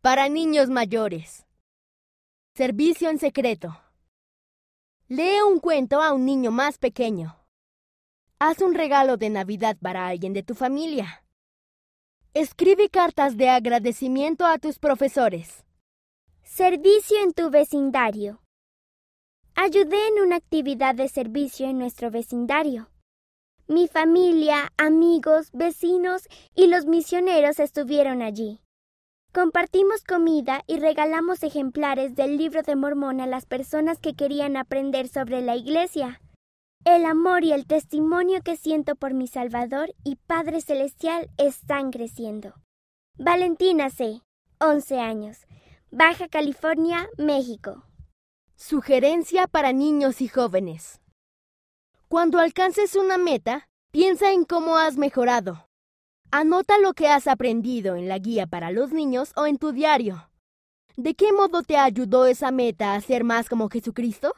para niños mayores. Servicio en secreto. Lee un cuento a un niño más pequeño. Haz un regalo de Navidad para alguien de tu familia. Escribe cartas de agradecimiento a tus profesores. Servicio en tu vecindario. Ayudé en una actividad de servicio en nuestro vecindario. Mi familia, amigos, vecinos y los misioneros estuvieron allí. Compartimos comida y regalamos ejemplares del libro de Mormón a las personas que querían aprender sobre la Iglesia. El amor y el testimonio que siento por mi Salvador y Padre Celestial están creciendo. Valentina C., 11 años, Baja California, México. Sugerencia para niños y jóvenes. Cuando alcances una meta, piensa en cómo has mejorado. Anota lo que has aprendido en la guía para los niños o en tu diario. ¿De qué modo te ayudó esa meta a ser más como Jesucristo?